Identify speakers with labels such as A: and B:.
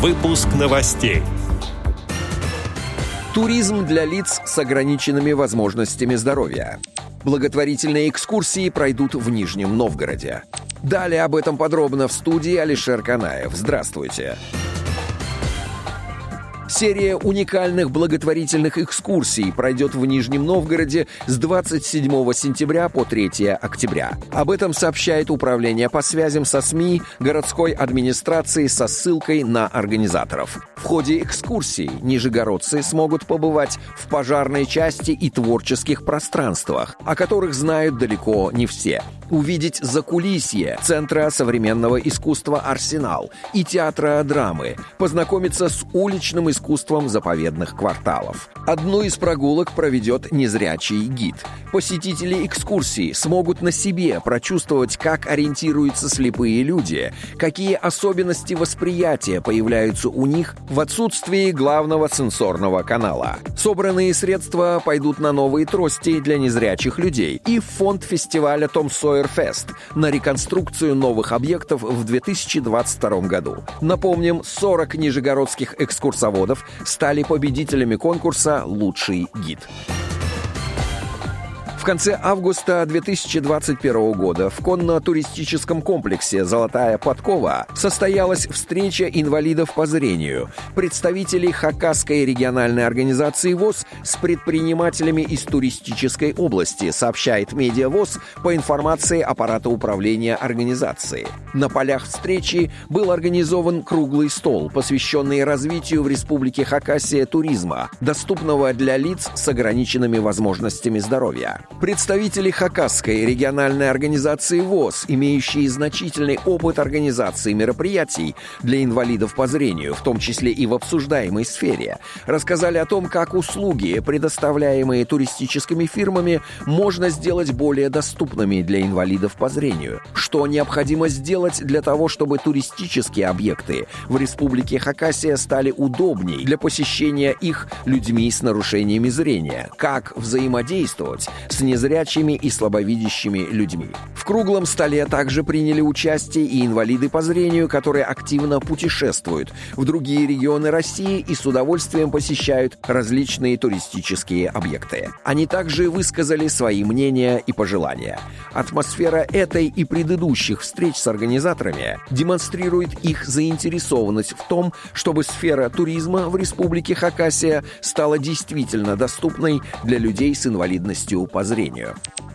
A: Выпуск новостей.
B: Туризм для лиц с ограниченными возможностями здоровья. Благотворительные экскурсии пройдут в Нижнем Новгороде. Далее об этом подробно в студии Алишер Канаев. Здравствуйте. Здравствуйте. Серия уникальных благотворительных экскурсий пройдет в Нижнем Новгороде с 27 сентября по 3 октября. Об этом сообщает Управление по связям со СМИ городской администрации со ссылкой на организаторов. В ходе экскурсий нижегородцы смогут побывать в пожарной части и творческих пространствах, о которых знают далеко не все увидеть закулисье Центра современного искусства «Арсенал» и театра драмы, познакомиться с уличным искусством заповедных кварталов. Одну из прогулок проведет незрячий гид. Посетители экскурсии смогут на себе прочувствовать, как ориентируются слепые люди, какие особенности восприятия появляются у них в отсутствии главного сенсорного канала. Собранные средства пойдут на новые трости для незрячих людей и в фонд фестиваля Том Сойер Фест на реконструкцию новых объектов в 2022 году. Напомним, 40 нижегородских экскурсоводов стали победителями конкурса «Лучший гид». В конце августа 2021 года в конно-туристическом комплексе «Золотая подкова» состоялась встреча инвалидов по зрению, представителей Хакасской региональной организации ВОЗ с предпринимателями из туристической области, сообщает Медиавоз по информации аппарата управления организации. На полях встречи был организован круглый стол, посвященный развитию в Республике Хакасия туризма, доступного для лиц с ограниченными возможностями здоровья. Представители Хакасской региональной организации ВОЗ, имеющие значительный опыт организации мероприятий для инвалидов по зрению, в том числе и в обсуждаемой сфере, рассказали о том, как услуги, предоставляемые туристическими фирмами, можно сделать более доступными для инвалидов по зрению, что необходимо сделать для того, чтобы туристические объекты в Республике Хакасия стали удобней для посещения их людьми с нарушениями зрения, как взаимодействовать с незрячими и слабовидящими людьми. Круглом столе также приняли участие и инвалиды по зрению, которые активно путешествуют в другие регионы России и с удовольствием посещают различные туристические объекты. Они также высказали свои мнения и пожелания. Атмосфера этой и предыдущих встреч с организаторами демонстрирует их заинтересованность в том, чтобы сфера туризма в Республике Хакасия стала действительно доступной для людей с инвалидностью по зрению.